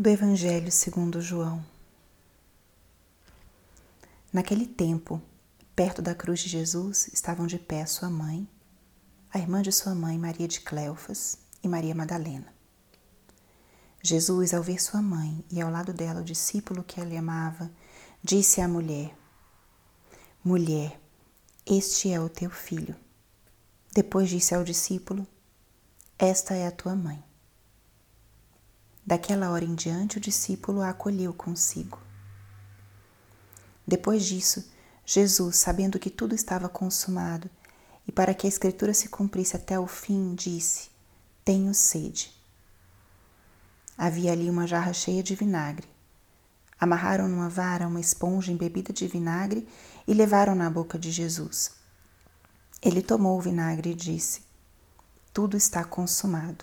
do Evangelho segundo João. Naquele tempo, perto da cruz de Jesus, estavam de pé sua mãe, a irmã de sua mãe, Maria de Cleofas, e Maria Madalena. Jesus, ao ver sua mãe e ao lado dela o discípulo que ela amava, disse à mulher: Mulher, este é o teu filho. Depois disse ao discípulo: Esta é a tua mãe. Daquela hora em diante, o discípulo a acolheu consigo. Depois disso, Jesus, sabendo que tudo estava consumado e para que a Escritura se cumprisse até o fim, disse: Tenho sede. Havia ali uma jarra cheia de vinagre. Amarraram numa vara uma esponja embebida de vinagre e levaram na boca de Jesus. Ele tomou o vinagre e disse: Tudo está consumado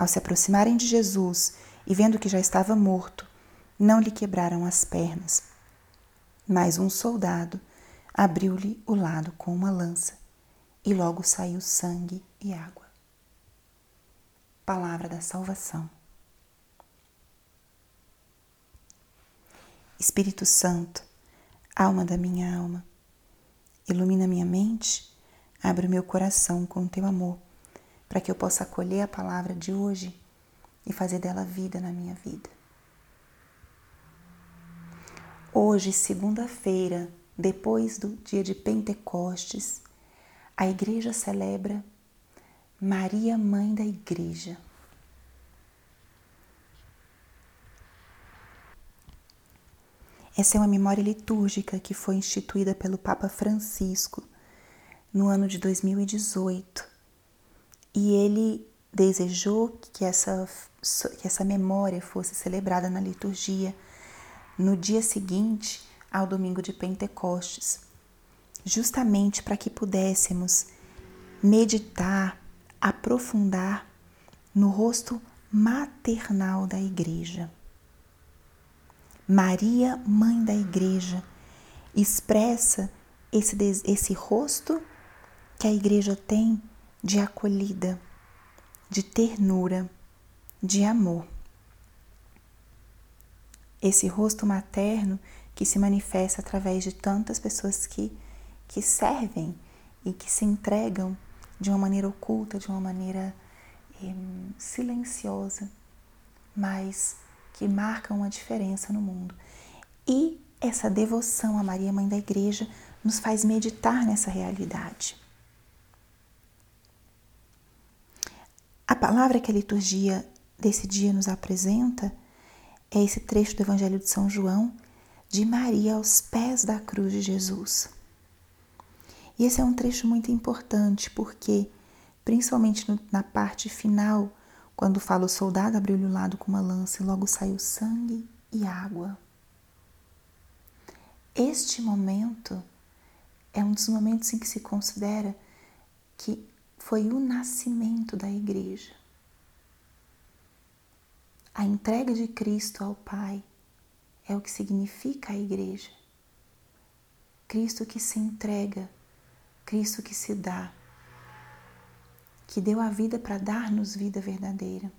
Ao se aproximarem de Jesus e vendo que já estava morto, não lhe quebraram as pernas. Mas um soldado abriu-lhe o lado com uma lança e logo saiu sangue e água. Palavra da salvação. Espírito Santo, alma da minha alma, ilumina minha mente, abre o meu coração com teu amor para que eu possa acolher a palavra de hoje e fazer dela vida na minha vida. Hoje, segunda-feira, depois do dia de Pentecostes, a igreja celebra Maria, Mãe da Igreja. Essa é uma memória litúrgica que foi instituída pelo Papa Francisco no ano de 2018 e ele desejou que essa, que essa memória fosse celebrada na liturgia no dia seguinte ao domingo de Pentecostes, justamente para que pudéssemos meditar, aprofundar no rosto maternal da Igreja. Maria, mãe da Igreja, expressa esse, esse rosto que a Igreja tem de acolhida, de ternura, de amor. Esse rosto materno que se manifesta através de tantas pessoas que, que servem e que se entregam de uma maneira oculta, de uma maneira eh, silenciosa, mas que marcam uma diferença no mundo. E essa devoção a Maria, Mãe da Igreja, nos faz meditar nessa realidade. Palavra que a liturgia desse dia nos apresenta é esse trecho do Evangelho de São João, de Maria aos pés da cruz de Jesus. E esse é um trecho muito importante porque, principalmente na parte final, quando fala o soldado abriu-lhe o lado com uma lança e logo saiu sangue e água. Este momento é um dos momentos em que se considera que foi o nascimento da igreja. A entrega de Cristo ao Pai é o que significa a igreja. Cristo que se entrega, Cristo que se dá, que deu a vida para dar-nos vida verdadeira.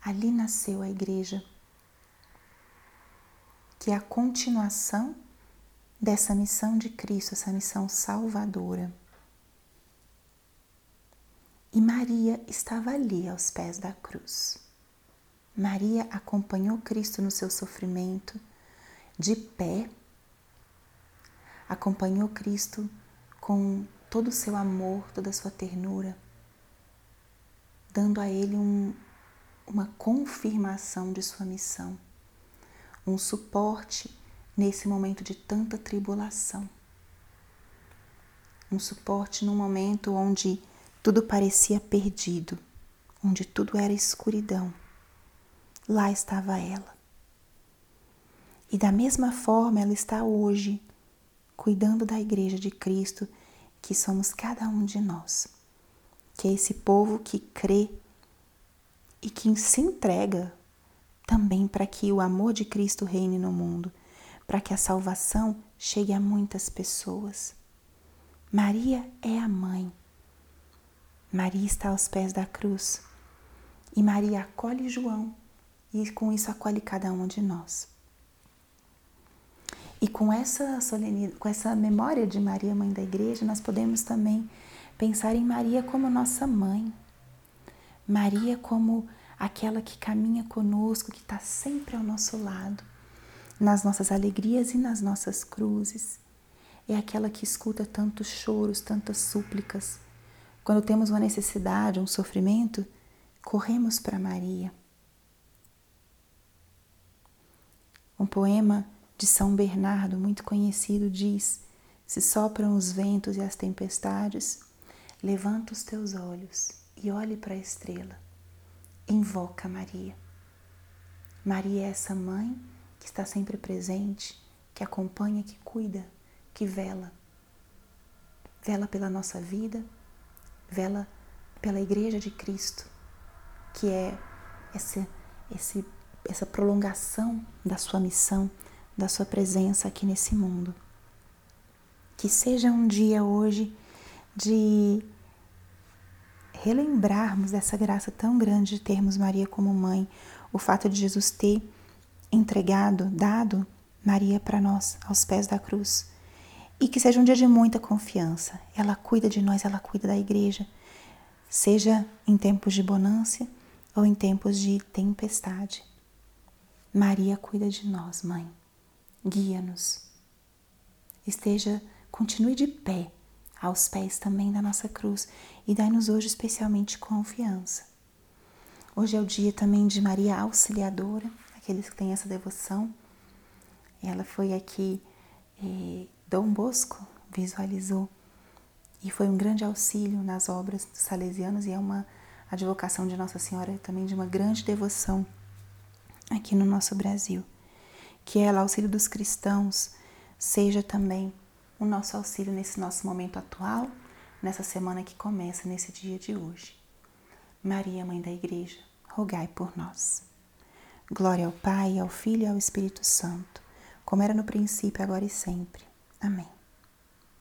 Ali nasceu a igreja, que é a continuação dessa missão de Cristo, essa missão salvadora. E Maria estava ali aos pés da cruz. Maria acompanhou Cristo no seu sofrimento de pé, acompanhou Cristo com todo o seu amor, toda a sua ternura, dando a ele um, uma confirmação de sua missão, um suporte nesse momento de tanta tribulação, um suporte num momento onde tudo parecia perdido, onde tudo era escuridão. lá estava ela. E da mesma forma ela está hoje, cuidando da igreja de Cristo, que somos cada um de nós. Que é esse povo que crê e que se entrega também para que o amor de Cristo reine no mundo, para que a salvação chegue a muitas pessoas. Maria é a mãe. Maria está aos pés da cruz. E Maria acolhe João e com isso acolhe cada um de nós. E com essa solenidade, com essa memória de Maria, mãe da igreja, nós podemos também pensar em Maria como nossa mãe. Maria como aquela que caminha conosco, que está sempre ao nosso lado, nas nossas alegrias e nas nossas cruzes. É aquela que escuta tantos choros, tantas súplicas. Quando temos uma necessidade, um sofrimento, corremos para Maria. Um poema de São Bernardo, muito conhecido, diz: Se sopram os ventos e as tempestades, levanta os teus olhos e olhe para a estrela. Invoca Maria. Maria é essa mãe que está sempre presente, que acompanha, que cuida, que vela. Vela pela nossa vida, vela pela Igreja de Cristo, que é esse, esse, essa prolongação da sua missão da Sua presença aqui nesse mundo. Que seja um dia hoje de relembrarmos dessa graça tão grande de termos Maria como mãe, o fato de Jesus ter entregado, dado Maria para nós aos pés da cruz. E que seja um dia de muita confiança. Ela cuida de nós, ela cuida da igreja, seja em tempos de bonança ou em tempos de tempestade. Maria cuida de nós, mãe guia-nos. Esteja, continue de pé, aos pés também da nossa cruz e dai-nos hoje especialmente confiança. Hoje é o dia também de Maria Auxiliadora, aqueles que têm essa devoção. Ela foi aqui, eh, Dom Bosco visualizou e foi um grande auxílio nas obras dos salesianos e é uma advocação de Nossa Senhora também de uma grande devoção aqui no nosso Brasil que ela, auxílio dos cristãos, seja também o nosso auxílio nesse nosso momento atual, nessa semana que começa, nesse dia de hoje. Maria, Mãe da Igreja, rogai por nós. Glória ao Pai, ao Filho e ao Espírito Santo, como era no princípio, agora e sempre. Amém.